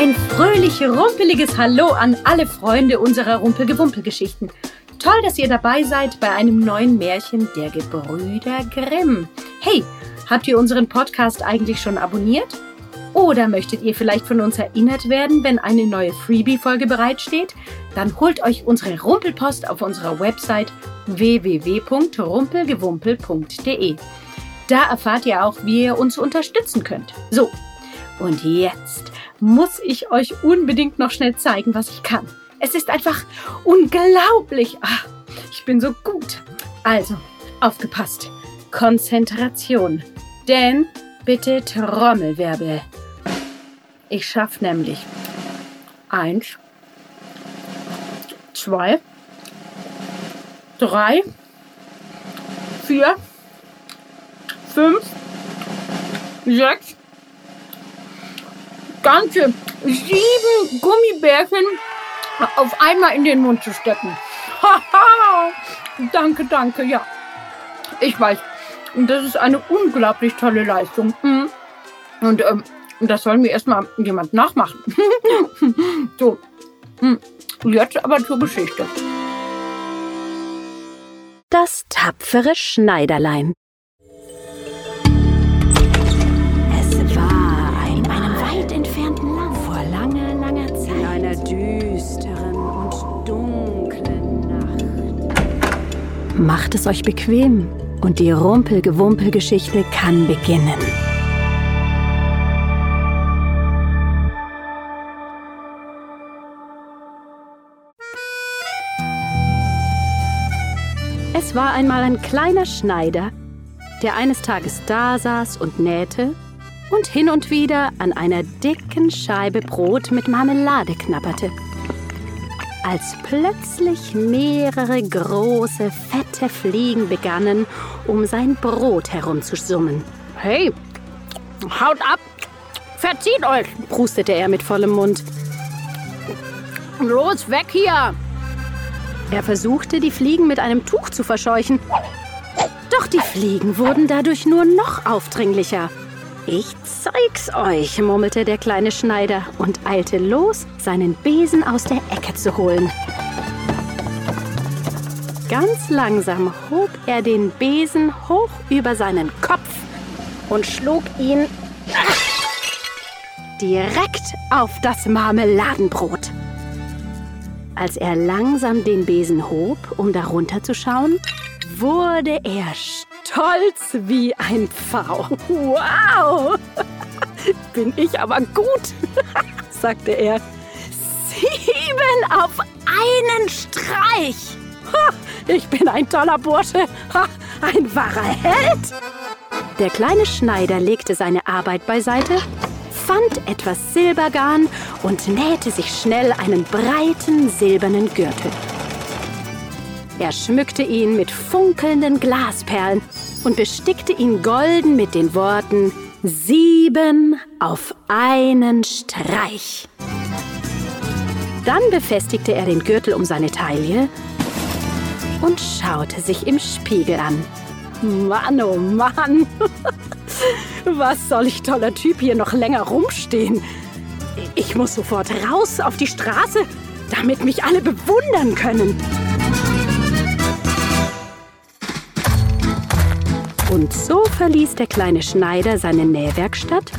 Ein fröhlich rumpeliges Hallo an alle Freunde unserer Rumpelgewumpelgeschichten. Toll, dass ihr dabei seid bei einem neuen Märchen der Gebrüder Grimm. Hey, habt ihr unseren Podcast eigentlich schon abonniert? Oder möchtet ihr vielleicht von uns erinnert werden, wenn eine neue Freebie-Folge bereitsteht? Dann holt euch unsere Rumpelpost auf unserer Website www.rumpelgewumpel.de. Da erfahrt ihr auch, wie ihr uns unterstützen könnt. So, und jetzt muss ich euch unbedingt noch schnell zeigen, was ich kann. Es ist einfach unglaublich. Ach, ich bin so gut. Also, aufgepasst. Konzentration. Denn bitte Trommelwirbel. Ich schaffe nämlich eins, zwei, drei, vier, fünf, sechs, ganze sieben Gummibärchen auf einmal in den Mund zu stecken. Danke, danke, ja. Ich weiß. Das ist eine unglaublich tolle Leistung. Mhm. Und ähm, das soll mir erstmal jemand nachmachen. so. Hm. Jetzt aber zur Geschichte. Das tapfere Schneiderlein. Macht es euch bequem und die Rumpelgewumpelgeschichte kann beginnen. Es war einmal ein kleiner Schneider, der eines Tages dasaß und nähte und hin und wieder an einer dicken Scheibe Brot mit Marmelade knabberte. Als plötzlich mehrere große, fette Fliegen begannen, um sein Brot herumzusummen. Hey, haut ab! Verzieht euch! prustete er mit vollem Mund. Los, weg hier! Er versuchte, die Fliegen mit einem Tuch zu verscheuchen. Doch die Fliegen wurden dadurch nur noch aufdringlicher. Ich zeig's euch, murmelte der kleine Schneider und eilte los, seinen Besen aus der Ecke zu holen. Ganz langsam hob er den Besen hoch über seinen Kopf und schlug ihn direkt auf das Marmeladenbrot. Als er langsam den Besen hob, um darunter zu schauen, wurde er stolz wie ein Pfau. Wow! Bin ich aber gut, sagte er. Sieben auf einen Streich! Ich bin ein toller Bursche, ein wahrer Held! Der kleine Schneider legte seine Arbeit beiseite fand etwas Silbergarn und nähte sich schnell einen breiten silbernen Gürtel. Er schmückte ihn mit funkelnden Glasperlen und bestickte ihn golden mit den Worten Sieben auf einen Streich. Dann befestigte er den Gürtel um seine Taille und schaute sich im Spiegel an. Mann, oh Mann! Was soll ich toller Typ hier noch länger rumstehen? Ich muss sofort raus auf die Straße, damit mich alle bewundern können. Und so verließ der kleine Schneider seine Nähwerkstatt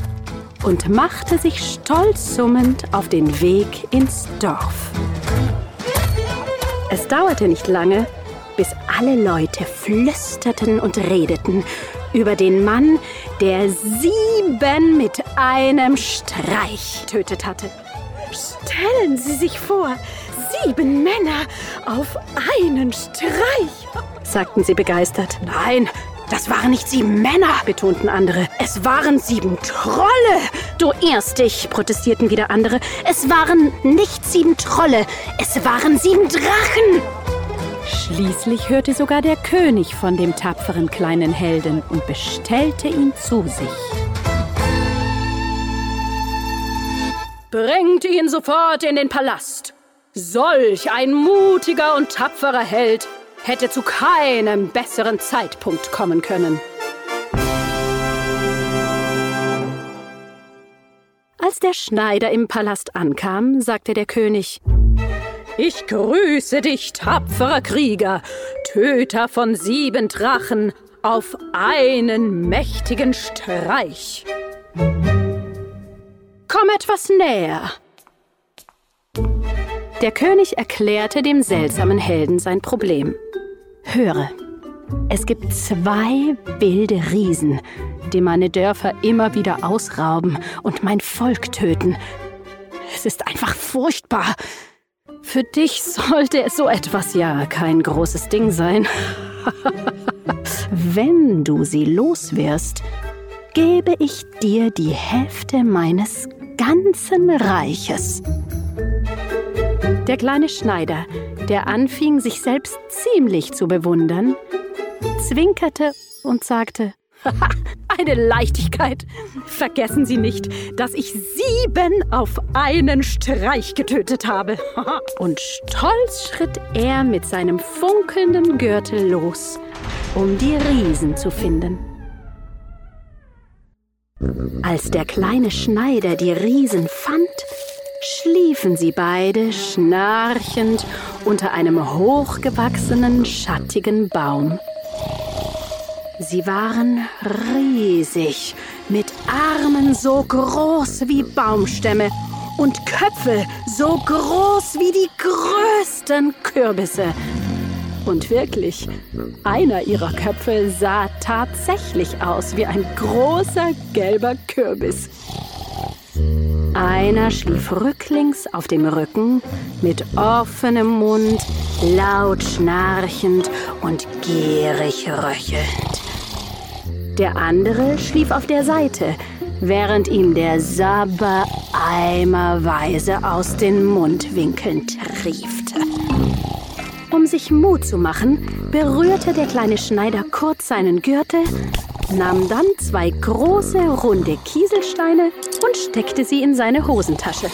und machte sich stolz summend auf den Weg ins Dorf. Es dauerte nicht lange, bis alle Leute flüsterten und redeten über den Mann, der sieben mit einem Streich tötet hatte. Stellen Sie sich vor, sieben Männer auf einen Streich, sagten sie begeistert. Nein, das waren nicht sieben Männer, betonten andere. Es waren sieben Trolle. Du irrst dich, protestierten wieder andere. Es waren nicht sieben Trolle, es waren sieben Drachen. Schließlich hörte sogar der König von dem tapferen kleinen Helden und bestellte ihn zu sich. Bringt ihn sofort in den Palast. Solch ein mutiger und tapferer Held hätte zu keinem besseren Zeitpunkt kommen können. Als der Schneider im Palast ankam, sagte der König, ich grüße dich, tapferer Krieger, Töter von sieben Drachen, auf einen mächtigen Streich. Komm etwas näher. Der König erklärte dem seltsamen Helden sein Problem. Höre, es gibt zwei wilde Riesen, die meine Dörfer immer wieder ausrauben und mein Volk töten. Es ist einfach furchtbar. Für dich sollte so etwas ja kein großes Ding sein. Wenn du sie loswirst, gebe ich dir die Hälfte meines ganzen Reiches. Der kleine Schneider, der anfing, sich selbst ziemlich zu bewundern, zwinkerte und sagte, eine Leichtigkeit. Vergessen Sie nicht, dass ich sieben auf einen Streich getötet habe. Und stolz schritt er mit seinem funkelnden Gürtel los, um die Riesen zu finden. Als der kleine Schneider die Riesen fand, schliefen sie beide schnarchend unter einem hochgewachsenen, schattigen Baum. Sie waren riesig, mit Armen so groß wie Baumstämme und Köpfe so groß wie die größten Kürbisse. Und wirklich, einer ihrer Köpfe sah tatsächlich aus wie ein großer gelber Kürbis. Einer schlief rücklings auf dem Rücken, mit offenem Mund, laut schnarchend und gierig röchelnd. Der andere schlief auf der Seite, während ihm der Sabber eimerweise aus den Mundwinkeln triefte. Um sich Mut zu machen, berührte der kleine Schneider kurz seinen Gürtel, nahm dann zwei große, runde Kieselsteine und steckte sie in seine Hosentasche.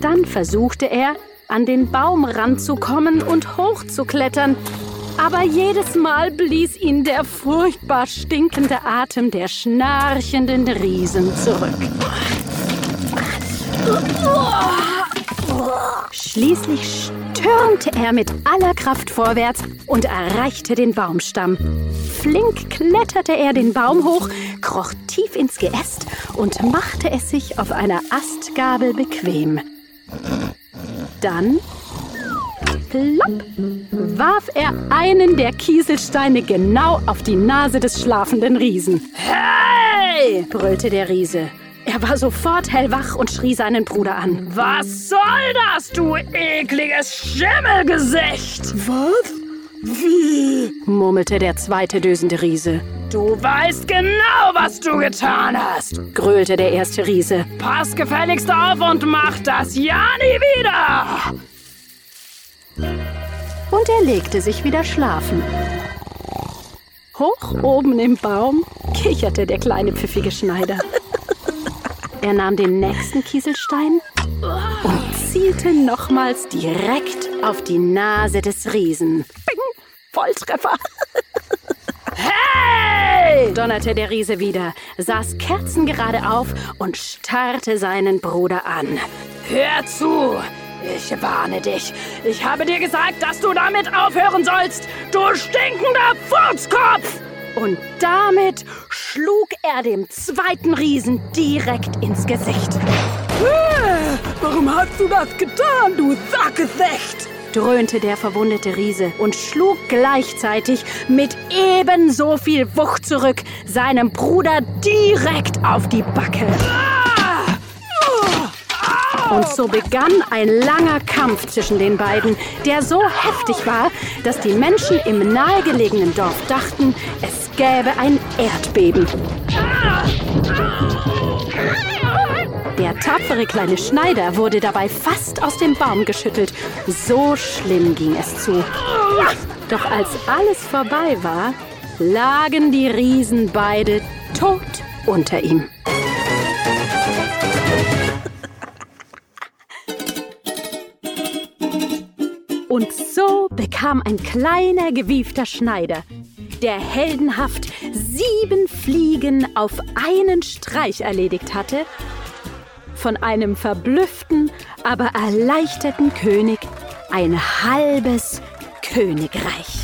Dann versuchte er, an den Baum ranzukommen und hochzuklettern, aber jedes Mal blies ihn der furchtbar stinkende Atem der schnarchenden Riesen zurück. Schließlich stürmte er mit aller Kraft vorwärts und erreichte den Baumstamm. Flink kletterte er den Baum hoch, kroch tief ins Geäst und machte es sich auf einer Astgabel bequem. Dann plopp, warf er einen der Kieselsteine genau auf die Nase des schlafenden Riesen. Hey! brüllte der Riese. Er war sofort hellwach und schrie seinen Bruder an. Was soll das, du ekliges Schimmelgesicht? Was? Wie? murmelte der zweite dösende Riese. Du weißt genau, was du getan hast, gröhlte der erste Riese. Pass gefälligst auf und mach das ja nie wieder! Und er legte sich wieder schlafen. Hoch oben im Baum kicherte der kleine pfiffige Schneider. Er nahm den nächsten Kieselstein und zielte nochmals direkt auf die Nase des Riesen. Bing! Volltreffer! Hey! donnerte der Riese wieder, saß kerzengerade auf und starrte seinen Bruder an. Hör zu! Ich warne dich. Ich habe dir gesagt, dass du damit aufhören sollst. Du stinkender Furzkopf! Und damit schlug er dem zweiten Riesen direkt ins Gesicht. Äh, warum hast du das getan, du Sackgesicht? dröhnte der verwundete Riese und schlug gleichzeitig mit ebenso viel Wucht zurück, seinem Bruder direkt auf die Backe. Und so begann ein langer Kampf zwischen den beiden, der so heftig war, dass die Menschen im nahegelegenen Dorf dachten, es gäbe ein Erdbeben. Der tapfere kleine Schneider wurde dabei fast aus dem Baum geschüttelt. So schlimm ging es zu. Doch als alles vorbei war, lagen die Riesen beide tot unter ihm. So bekam ein kleiner gewiefter Schneider, der heldenhaft sieben Fliegen auf einen Streich erledigt hatte, von einem verblüfften, aber erleichterten König ein halbes Königreich.